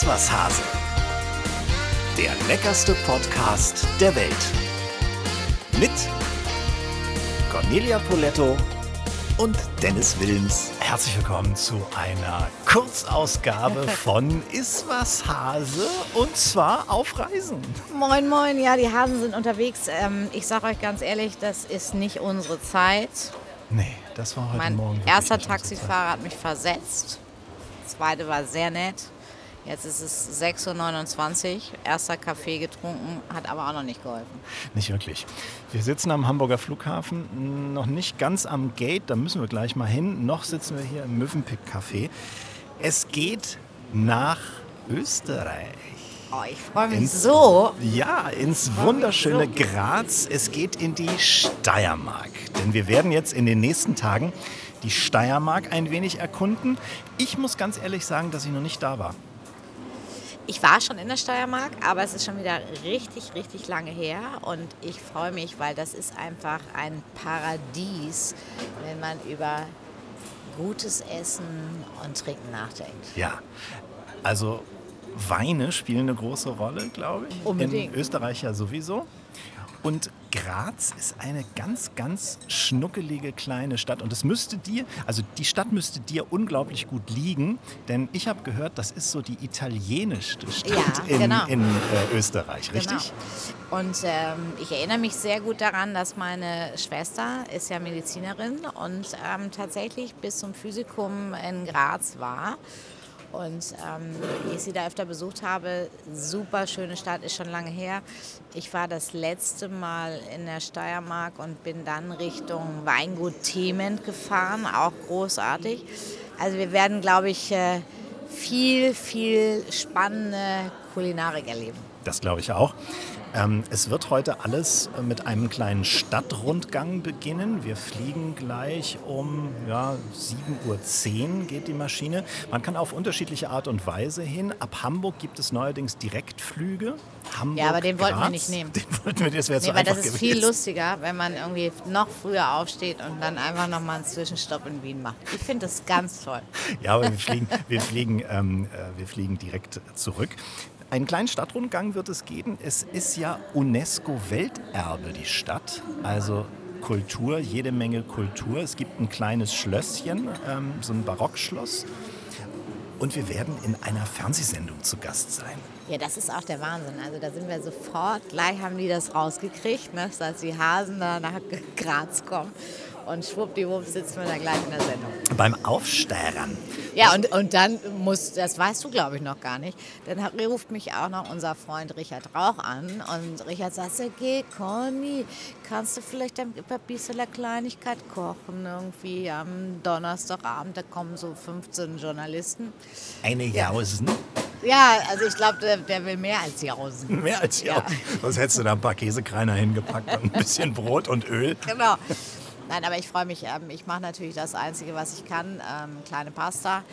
Iswas Hase. Der leckerste Podcast der Welt. Mit Cornelia Poletto und Dennis Wilms. Herzlich willkommen zu einer Kurzausgabe von Iswas Hase und zwar auf Reisen. Moin, moin, ja, die Hasen sind unterwegs. Ähm, ich sage euch ganz ehrlich, das ist nicht unsere Zeit. Nee, das war heute mein Morgen. wirklich erster. Taxifahrer hat mich versetzt. Das zweite war sehr nett. Jetzt ist es 6.29 Uhr, erster Kaffee getrunken, hat aber auch noch nicht geholfen. Nicht wirklich. Wir sitzen am Hamburger Flughafen, noch nicht ganz am Gate, da müssen wir gleich mal hin. Noch sitzen wir hier im Mövenpick Café. Es geht nach Österreich. Oh, ich freue mich Ins- so. Ja, ins wunderschöne Graz. Es geht in die Steiermark. Denn wir werden jetzt in den nächsten Tagen die Steiermark ein wenig erkunden. Ich muss ganz ehrlich sagen, dass ich noch nicht da war. Ich war schon in der Steiermark, aber es ist schon wieder richtig, richtig lange her. Und ich freue mich, weil das ist einfach ein Paradies, wenn man über gutes Essen und Trinken nachdenkt. Ja, also Weine spielen eine große Rolle, glaube ich. Unbedingt. In Österreich ja sowieso. Und Graz ist eine ganz, ganz schnuckelige kleine Stadt. Und es müsste dir, also die Stadt müsste dir unglaublich gut liegen, denn ich habe gehört, das ist so die italienischste Stadt Ja, in, genau. in äh, Österreich, richtig? Genau. Und ähm, ich erinnere mich sehr gut daran, dass meine Schwester ist ja Medizinerin und ähm, tatsächlich bis zum Physikum in Graz war. Und ähm, ich sie da öfter besucht habe, super schöne Stadt, ist schon lange her. Ich war das letzte Mal in der Steiermark und bin dann Richtung Weingut Thement gefahren, auch großartig. Also wir werden, glaube ich, äh, viel, viel spannende Kulinarik erleben. Das glaube ich auch. Ähm, es wird heute alles äh, mit einem kleinen Stadtrundgang beginnen. Wir fliegen gleich um ja, 7.10 Uhr geht die Maschine. Man kann auf unterschiedliche Art und Weise hin. Ab Hamburg gibt es neuerdings Direktflüge. Hamburg, Ja, aber den wollten wir Graz. nicht nehmen. Den wollten wir, das wäre Nee, zu weil einfach das ist gewesen. viel lustiger, wenn man irgendwie noch früher aufsteht und dann einfach noch mal einen Zwischenstopp in Wien macht. Ich finde das ganz toll. Ja, aber wir fliegen, wir fliegen, ähm, äh, wir fliegen direkt zurück. Einen kleinen Stadtrundgang wird es geben. Es ist ja UNESCO-Welterbe, die Stadt. Also Kultur, jede Menge Kultur. Es gibt ein kleines Schlösschen, ähm, so ein Barockschloss. Und wir werden in einer Fernsehsendung zu Gast sein. Ja, das ist auch der Wahnsinn. Also da sind wir sofort, gleich haben die das rausgekriegt, ne, dass die Hasen da nach Graz kommen. Und schwuppdiwupp sitzen wir da gleich in der Sendung. Beim Aufsteigern. Ja, und, und dann muss, das weißt du glaube ich noch gar nicht, dann hat- ruft mich auch noch unser Freund Richard Rauch an und Richard sagt, geh Conny, kannst du vielleicht ein bisschen Kleinigkeit kochen irgendwie am Donnerstagabend, da kommen so 15 Journalisten. Eine Jausen. Ja, also ich glaube, der, der will mehr als Jausen. Mehr als Ja. Jausen. Sonst hättest du da ein paar Käsekreiner hingepackt und ein bisschen Brot und Öl. Genau. Nein, aber ich freue mich. Ähm, ich mache natürlich das Einzige, was ich kann, ähm, kleine Pasta.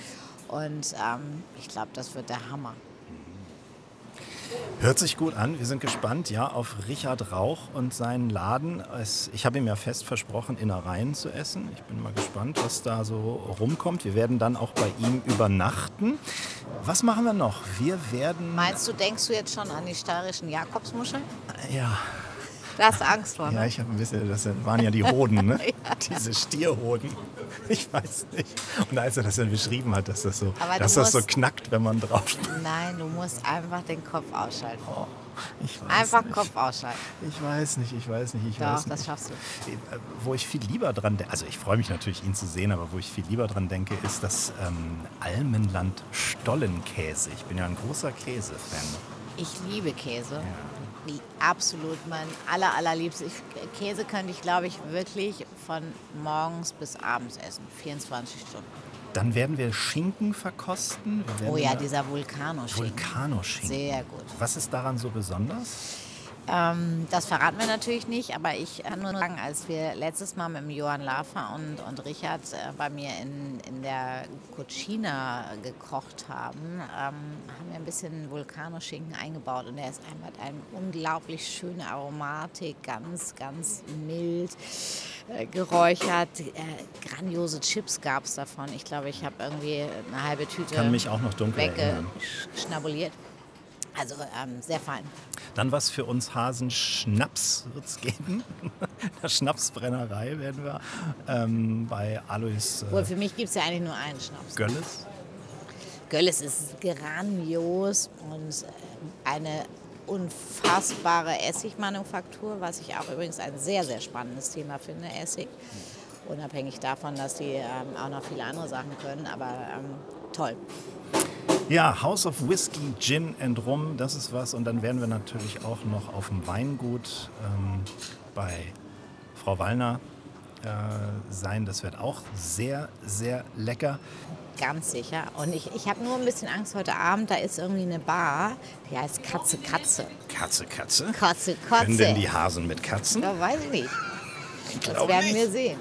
Und ähm, ich glaube, das wird der Hammer. Hört sich gut an. Wir sind gespannt, ja, auf Richard Rauch und seinen Laden. Ich habe ihm ja fest versprochen, Innereien zu essen. Ich bin mal gespannt, was da so rumkommt. Wir werden dann auch bei ihm übernachten. Was machen wir noch? Wir werden. Meinst du, denkst du jetzt schon an die steirischen Jakobsmuscheln? Ja, Da hast du Angst vor, ja, ne? ich habe ein bisschen. Das waren ja die Hoden, ne? Diese Stierhoden. Ich weiß nicht. Und als er das dann beschrieben hat, dass das so, Aber dass das so knackt, wenn man drauf. Nein, du musst einfach den Kopf ausschalten. Ich weiß Einfach nicht. Kopf ausschalten. Ich weiß nicht, ich weiß nicht, ich Doch, weiß nicht. das schaffst du. Äh, Wo ich viel lieber dran denke, also ich freue mich natürlich, ihn zu sehen, aber wo ich viel lieber dran denke, ist das ähm, Almenland Stollenkäse. Ich bin ja ein großer Käsefan. Ich liebe Käse. Wie absolut mein aller, allerliebster. Ich, Käse könnte ich, glaube ich, wirklich von morgens bis abends essen. 24 Stunden. Dann werden wir Schinken verkosten. Wir werden Oh ja, dieser Vulkano-Schinken. Vulkano-Schinken. Sehr gut. Was ist daran so besonders? Ähm, das verraten wir natürlich nicht, aber ich kann nur sagen, als wir letztes Mal mit dem Johann Lafer und, und Richard äh, bei mir in, in der Cucina gekocht haben, ähm, haben wir ein bisschen Vulkanoschinken eingebaut und der ist einfach eine unglaublich schöne Aromatik, ganz, ganz mild. äh, geräuchert. Äh, grandiose Chips gab es davon. Ich glaube, ich habe irgendwie eine halbe Tüte Kann mich auch noch dunkel erinnern. weggeschnabuliert. Also ähm, sehr fein. Dann was für uns Hasen Schnaps wird es geben. Der Schnapsbrennerei werden wir ähm, bei Alois Wohl, für mich gibt es ja eigentlich nur einen Schnaps. Gölles. Gölles ist grandios und äh, eine unfassbare Essigmanufaktur, was ich auch übrigens ein sehr, sehr spannendes Thema finde, Essig. Unabhängig davon, dass die ähm, auch noch viele andere Sachen können, aber ähm, toll. Ja, House of Whiskey, Gin and Rum, das ist was. Und dann werden wir natürlich auch noch auf dem Weingut ähm, bei Frau Wallner äh, sein. Das wird auch sehr, sehr lecker. Ganz sicher. Und ich, ich habe nur ein bisschen Angst heute Abend. Da ist irgendwie eine Bar, die heißt Katze Katze. Katze, Katze? Katze Katze. Können denn die Hasen mit Katzen? Ja, weiß ich nicht. Das glaub werden nicht. wir sehen.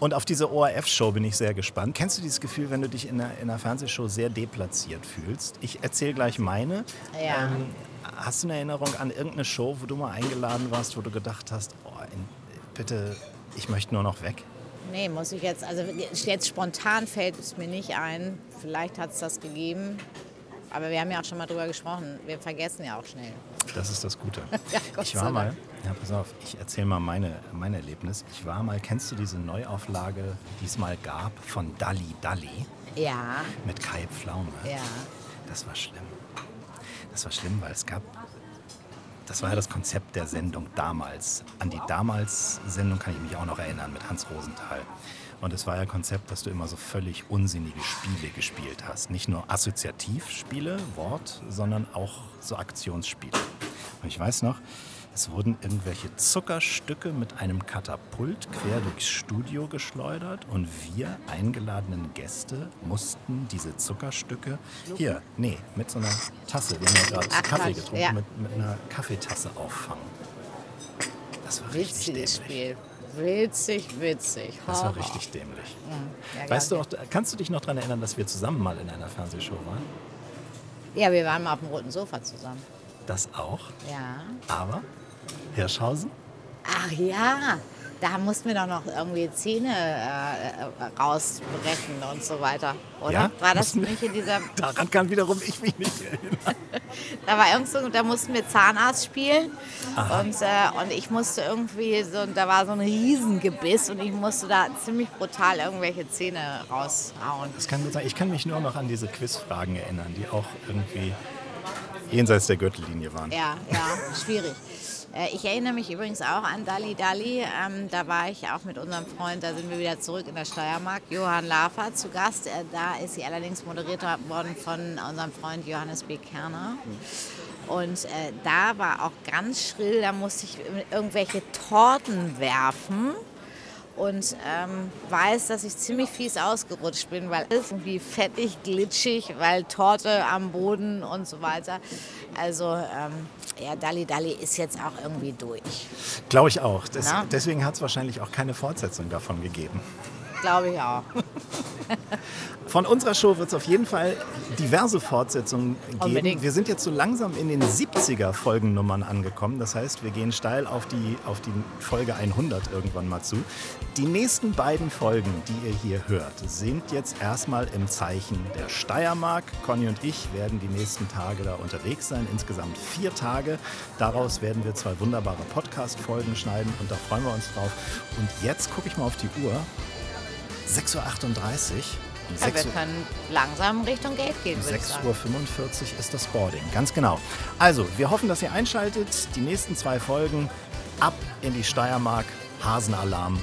Und auf diese ORF-Show bin ich sehr gespannt. Kennst du dieses Gefühl, wenn du dich in einer, in einer Fernsehshow sehr deplatziert fühlst? Ich erzähle gleich meine. Ja. Ähm, hast du eine Erinnerung an irgendeine Show, wo du mal eingeladen warst, wo du gedacht hast, oh, bitte, ich möchte nur noch weg? Nee, muss ich jetzt, also jetzt spontan fällt es mir nicht ein. Vielleicht hat es das gegeben. Aber wir haben ja auch schon mal drüber gesprochen. Wir vergessen ja auch schnell. Das ist das Gute. Ja, Gott ich war mal, ja, pass auf, ich erzähle mal meine, mein Erlebnis. Ich war mal, kennst du diese Neuauflage, die es mal gab von Dalli Dalli Ja, mit Kai Pflaume? ja. Das war schlimm. Das war schlimm, weil es gab. Das war ja das Konzept der Sendung damals. An die damals Sendung kann ich mich auch noch erinnern mit Hans Rosenthal. Und es war ja Konzept, dass du immer so völlig unsinnige Spiele gespielt hast. Nicht nur Assoziativspiele, Wort, sondern auch so Aktionsspiele. Und ich weiß noch, es wurden irgendwelche Zuckerstücke mit einem Katapult quer durchs Studio geschleudert und wir eingeladenen Gäste mussten diese Zuckerstücke hier, nee, mit so einer Tasse, wir haben ja gerade Kaffee getrunken, ja. mit, mit einer Kaffeetasse auffangen. Das war richtig Witziges dämlich. Spiel. Witzig, witzig. Das war richtig dämlich. Ja, Weißt du auch, kannst du dich noch daran erinnern, dass wir zusammen mal in einer Fernsehshow waren? Ja, wir waren mal auf dem roten Sofa zusammen. Das auch. Ja. Aber Hirschhausen? Ach ja, da mussten wir doch noch irgendwie Zähne äh, rausbrechen und so weiter, oder? Ja, War das nicht in dieser... Daran kann wiederum ich mich nicht erinnern. Da war irgend so, da mussten wir Zahnarzt spielen und, äh, und ich musste irgendwie so, da war so ein Riesengebiss und ich musste da ziemlich brutal irgendwelche Zähne raushauen. Das kann gut sein. Ich kann mich nur noch an diese Quizfragen erinnern, die auch irgendwie jenseits der Gürtellinie waren. Ja, ja, schwierig. Äh, Ich erinnere mich übrigens auch an Dali Dali. Ähm, da war ich auch mit unserem Freund, da sind wir wieder zurück in der Steiermark, Johann Lafer zu Gast. Äh, da ist sie allerdings moderiert worden von unserem Freund Johannes B. Kerner. Und äh, da war auch ganz schrill, da musste ich irgendwelche Torten werfen. Und ähm, weiß, dass ich ziemlich fies ausgerutscht bin, weil alles irgendwie fettig, glitschig, weil Torte am Boden und so weiter. Also ähm, ja, Dalli Dalli ist jetzt auch irgendwie durch, Glaube ich auch. Na? deswegen hat es wahrscheinlich auch keine Fortsetzung davon gegeben. Glaube ich auch. Von unserer Show wird es auf jeden Fall diverse Fortsetzungen geben. Unbedingt. Wir sind jetzt so langsam in den 70er Folgennummern angekommen. Das heißt, wir gehen steil auf die, auf die Folge 100 irgendwann mal zu. Die nächsten beiden Folgen, die ihr hier hört, sind jetzt erstmal im Zeichen der Steiermark. Conny und ich werden die nächsten Tage da unterwegs sein. Insgesamt vier Tage. Daraus werden wir zwei wunderbare Podcast-Folgen schneiden und da freuen wir uns drauf. Und jetzt gucke ich mal auf die Uhr. 6.38 Uhr. Um Ja, 6 wir können langsam Richtung Gate gehen, ich 6.45 sagen. Uhr ist das Boarding, ganz genau. Also, wir hoffen, dass ihr einschaltet. Die nächsten zwei Folgen ab in die Steiermark, Hasenalarm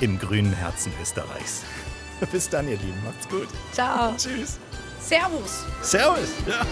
im grünen Herzen Österreichs. Bis dann, ihr Lieben. Macht's gut. Ciao. Tschüss. Servus. Servus. Ja.